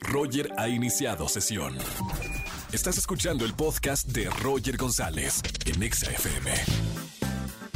Roger ha iniciado sesión. Estás escuchando el podcast de Roger González en Exa FM.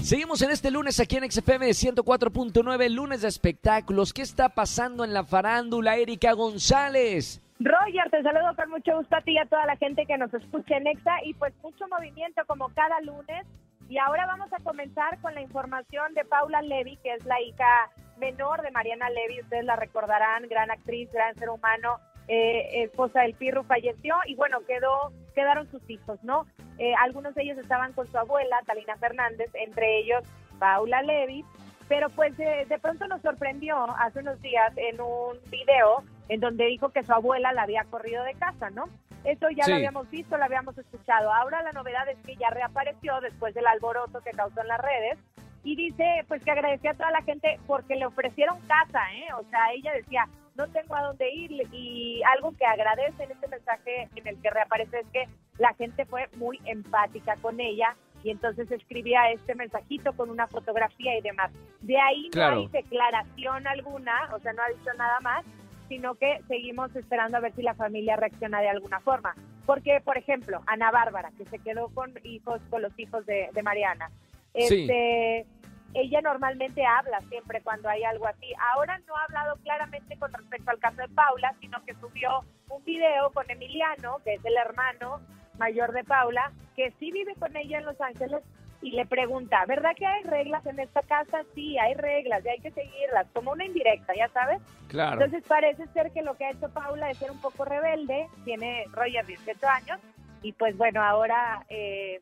Seguimos en este lunes aquí en XFM 104.9, lunes de espectáculos. ¿Qué está pasando en la farándula, Erika González? Roger, te saludo con mucho gusto a ti y a toda la gente que nos escucha en EXA y pues mucho movimiento como cada lunes. Y ahora vamos a comenzar con la información de Paula Levy, que es la hija menor de Mariana Levy. Ustedes la recordarán, gran actriz, gran ser humano, eh, esposa del Pirro, falleció y bueno, quedó quedaron sus hijos, ¿no? Eh, algunos de ellos estaban con su abuela, Talina Fernández, entre ellos Paula Levy, pero pues de pronto nos sorprendió hace unos días en un video en donde dijo que su abuela la había corrido de casa, ¿no? Eso ya lo habíamos visto, lo habíamos escuchado. Ahora la novedad es que ya reapareció después del alboroto que causó en las redes y dice pues que agradecía a toda la gente porque le ofrecieron casa, ¿eh? O sea, ella decía, no tengo a dónde ir y algo que agradece en este mensaje en el que reaparece es que la gente fue muy empática con ella y entonces escribía este mensajito con una fotografía y demás. De ahí no hay declaración alguna, o sea, no ha dicho nada más, sino que seguimos esperando a ver si la familia reacciona de alguna forma. Porque, por ejemplo, Ana Bárbara, que se quedó con hijos, con los hijos de, Mariana, este, ella normalmente habla siempre cuando hay algo así. Ahora no ha hablado claramente con respecto al caso de Paula, sino que subió un video con Emiliano, que es el hermano mayor de Paula, que sí vive con ella en Los Ángeles y le pregunta, ¿verdad que hay reglas en esta casa? Sí, hay reglas y hay que seguirlas, como una indirecta, ya sabes. Claro. Entonces parece ser que lo que ha hecho Paula es ser un poco rebelde, tiene Roger 18 años y pues bueno, ahora eh,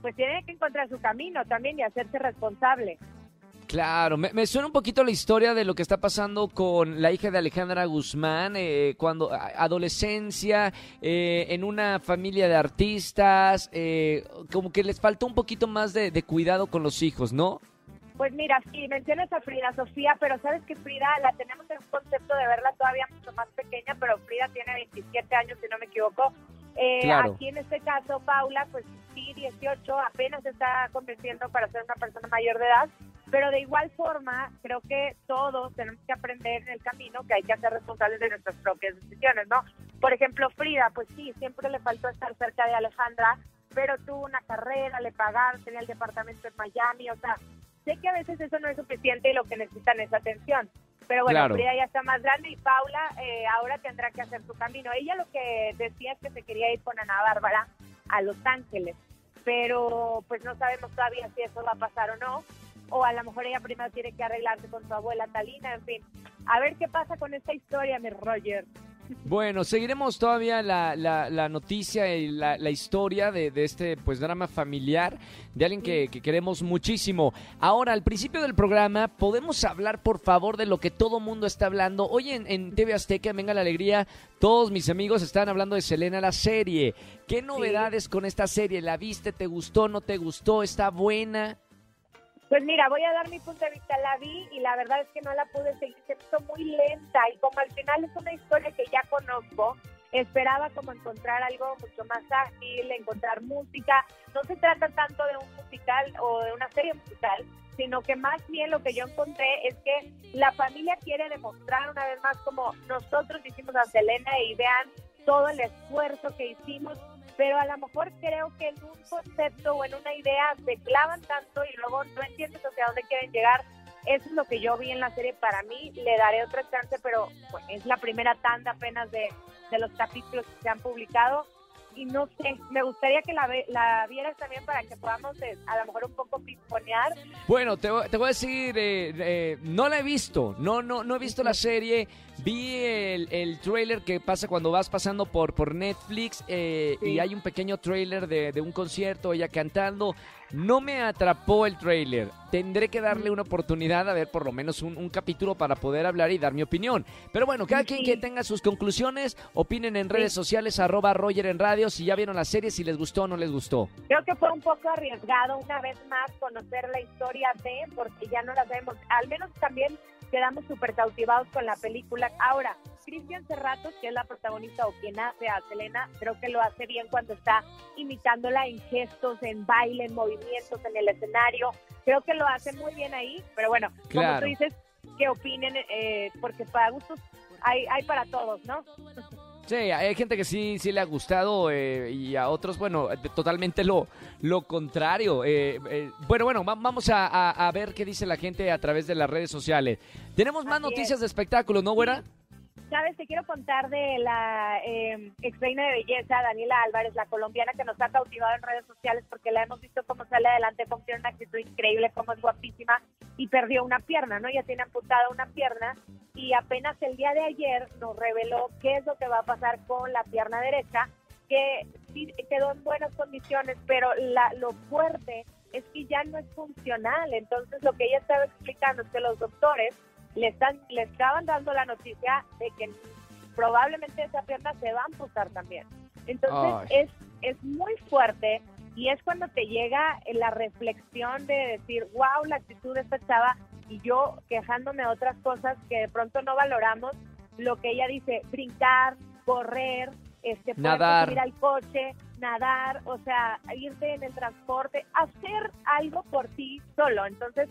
pues tiene que encontrar su camino también y hacerse responsable. Claro, me, suena un poquito la historia de lo que está pasando con la hija de Alejandra Guzmán, eh, cuando adolescencia, eh, en una familia de artistas, eh, como que les faltó un poquito más de, cuidado con los hijos, ¿no? Pues mira, sí, mencionas a Frida Sofía, pero sabes que Frida la tenemos en un concepto de verla todavía mucho más pequeña, pero Frida tiene 27 años, si no me equivoco. Aquí en este caso, Paula, pues sí, 18, apenas se está convenciendo para ser una persona mayor de edad pero de igual forma, creo que todos tenemos que aprender en el camino que hay que ser responsables de nuestras propias decisiones, ¿no? Por ejemplo, Frida, pues sí, siempre le faltó estar cerca de Alejandra, pero tuvo una carrera, le pagaron, tenía el departamento en Miami, o sea, sé que a veces eso no es suficiente y lo que necesitan es atención. Pero bueno, Frida ya está más grande y Paula eh, ahora tendrá que hacer su camino. Ella lo que decía es que se quería ir con Ana Bárbara a Los Ángeles, pero pues no sabemos todavía si eso va a pasar o no o a lo mejor ella primero tiene que arreglarse con su abuela Talina, en fin. A ver qué pasa con esta historia, mi Roger. Bueno, seguiremos todavía la, la, noticia y la, la historia de, de, este pues drama familiar de alguien que, que, queremos muchísimo. Ahora, al principio del programa, ¿podemos hablar por favor de lo que todo mundo está hablando? Hoy en, en TV Azteca, venga la alegría, todos mis amigos están hablando de Selena la serie. ¿Qué novedades con esta serie? ¿La viste? ¿Te gustó? ¿No te gustó? ¿Está buena? Pues mira, voy a dar mi punto de vista. La vi y la verdad es que no la pude seguir. Se hizo muy lenta y como al final es una historia que ya conozco, esperaba como encontrar algo mucho más ágil, encontrar música. No se trata tanto de un musical o de una serie musical, sino que más bien lo que yo encontré es que la familia quiere demostrar una vez más como nosotros hicimos a Selena y vean todo el esfuerzo que hicimos pero a lo mejor creo que en un concepto o en una idea se clavan tanto y luego no entiendes hacia dónde quieren llegar. Eso es lo que yo vi en la serie. Para mí le daré otra chance, pero pues, es la primera tanda apenas de, de los capítulos que se han publicado y no sé, me gustaría que la, la vieras también para que podamos eh, a lo mejor un poco pisponear. Bueno, te, te voy a decir, eh, eh, no la he visto, no, no, no he visto la serie, vi el, el trailer que pasa cuando vas pasando por, por Netflix y hay un pequeño trailer de, de un concierto, ella cantando. No me atrapó el trailer. Tendré que darle una oportunidad a ver por lo menos un, capítulo para poder hablar y dar mi opinión. Pero bueno, cada quien que tenga sus conclusiones, opinen en redes sociales, arroba Roger en radio, si ya vieron la serie, si les gustó o no les gustó. Creo que fue un poco arriesgado una vez más conocer la historia de, porque ya no la vemos. Al menos también quedamos súper cautivados con la película. Ahora, Cristian Cerratos, que es la protagonista o quien hace a Selena, creo que lo hace bien cuando está imitándola en gestos, en baile, en movimientos, en el escenario. Creo que lo hace muy bien ahí, pero bueno, como tú dices, que opinen, eh, porque para gustos hay, hay para todos, ¿no? Sí, hay gente que sí, sí le ha gustado eh, y a otros, bueno, totalmente lo, lo contrario. Eh, eh, bueno, bueno, vamos a, ver qué dice la gente a través de las redes sociales. Tenemos más noticias de espectáculos, ¿no, güera? Sabes, te quiero contar de la eh, ex de belleza, Daniela Álvarez, la colombiana que nos ha cautivado en redes sociales porque la hemos visto cómo sale adelante, cómo tiene una actitud increíble, cómo es guapísima y perdió una pierna, ¿no? Ya tiene amputada una pierna y apenas el día de ayer nos reveló qué es lo que va a pasar con la pierna derecha, que sí quedó en buenas condiciones, pero la, lo fuerte es que ya no es funcional. Entonces, lo que ella estaba explicando es que los doctores le, están, le estaban dando la noticia de que probablemente esa pierna se va a amputar también. Entonces es, es muy fuerte y es cuando te llega la reflexión de decir, wow, la actitud de esta chava y yo quejándome de otras cosas que de pronto no valoramos, lo que ella dice, brincar, correr, este, nadar. ir al coche, nadar, o sea, irte en el transporte, hacer algo por ti solo. Entonces,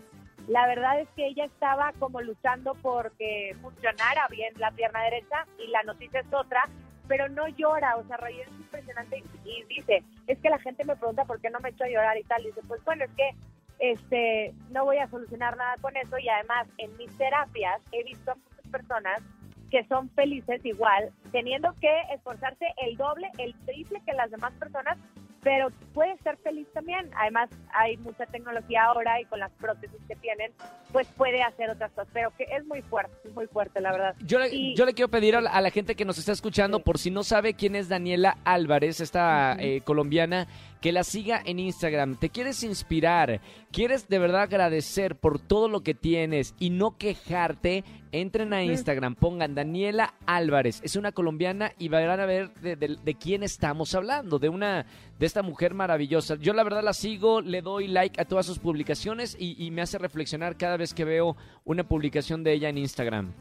la verdad es que ella estaba como luchando porque funcionara bien la pierna derecha y la noticia es otra, pero no llora, o sea, Roger es impresionante y dice, es que la gente me pregunta por qué no me echo a llorar y tal, dice, pues bueno, es que este no voy a solucionar nada con eso y además en mis terapias he visto a muchas personas que son felices igual, teniendo que esforzarse el doble, el triple que las demás personas pero puede ser feliz también. Además, hay mucha tecnología ahora y con las prótesis que tienen, pues puede hacer otras cosas, pero que es muy fuerte, es muy fuerte, la verdad. Yo le, yo le quiero pedir a la, gente que nos está escuchando, por si no sabe quién es Daniela Álvarez, esta eh, colombiana, que la siga en Instagram. Te quieres inspirar, quieres de verdad agradecer por todo lo que tienes y no quejarte, entren a Instagram, pongan Daniela Álvarez, es una colombiana y van a ver de, quién estamos hablando, de una de esta mujer maravillosa. Yo la verdad la sigo, le doy like a todas sus publicaciones y, y me hace reflexionar cada vez que veo una publicación de ella en Instagram.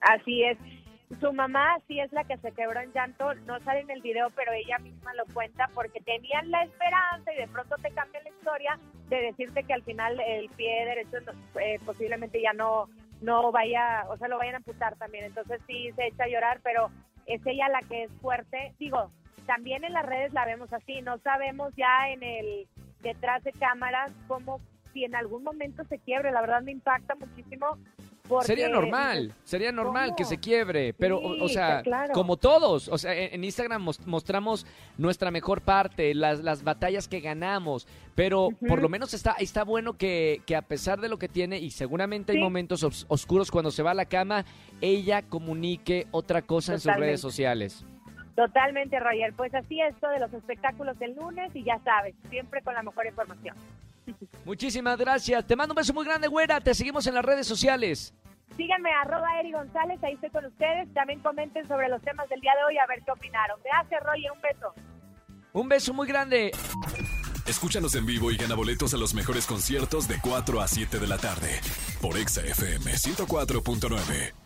Así es. Su mamá sí es la que se quebró en llanto, no sale en el video, pero ella misma lo cuenta porque tenían la esperanza y de pronto te cambia la historia de decirte que al final el pie derecho eh, posiblemente ya no no vaya, o sea, lo vayan a amputar también. Entonces sí se echa a llorar, pero es ella la que es fuerte. Digo, también en las redes la vemos así, no sabemos ya en el detrás de cámaras cómo si en algún momento se quiebre, la verdad me impacta muchísimo sería normal, sería normal que se quiebre, pero, o, sea, como todos, o sea, en, Instagram mostramos nuestra mejor parte, las, las batallas que ganamos, pero por lo menos está, está bueno que, que, a pesar de lo que tiene, y seguramente hay momentos oscuros cuando se va a la cama, ella comunique otra cosa en sus redes sociales. Totalmente, Roger. Pues así es esto de los espectáculos del lunes y ya sabes, siempre con la mejor información. Muchísimas gracias. Te mando un beso muy grande, güera. Te seguimos en las redes sociales. Síganme, arroba Eri González, ahí estoy con ustedes. También comenten sobre los temas del día de hoy, a ver qué opinaron. Gracias, Roger, un beso. Un beso muy grande. Escúchanos en vivo y gana boletos a los mejores conciertos de 4 a 7 de la tarde por Exa FM 104.9.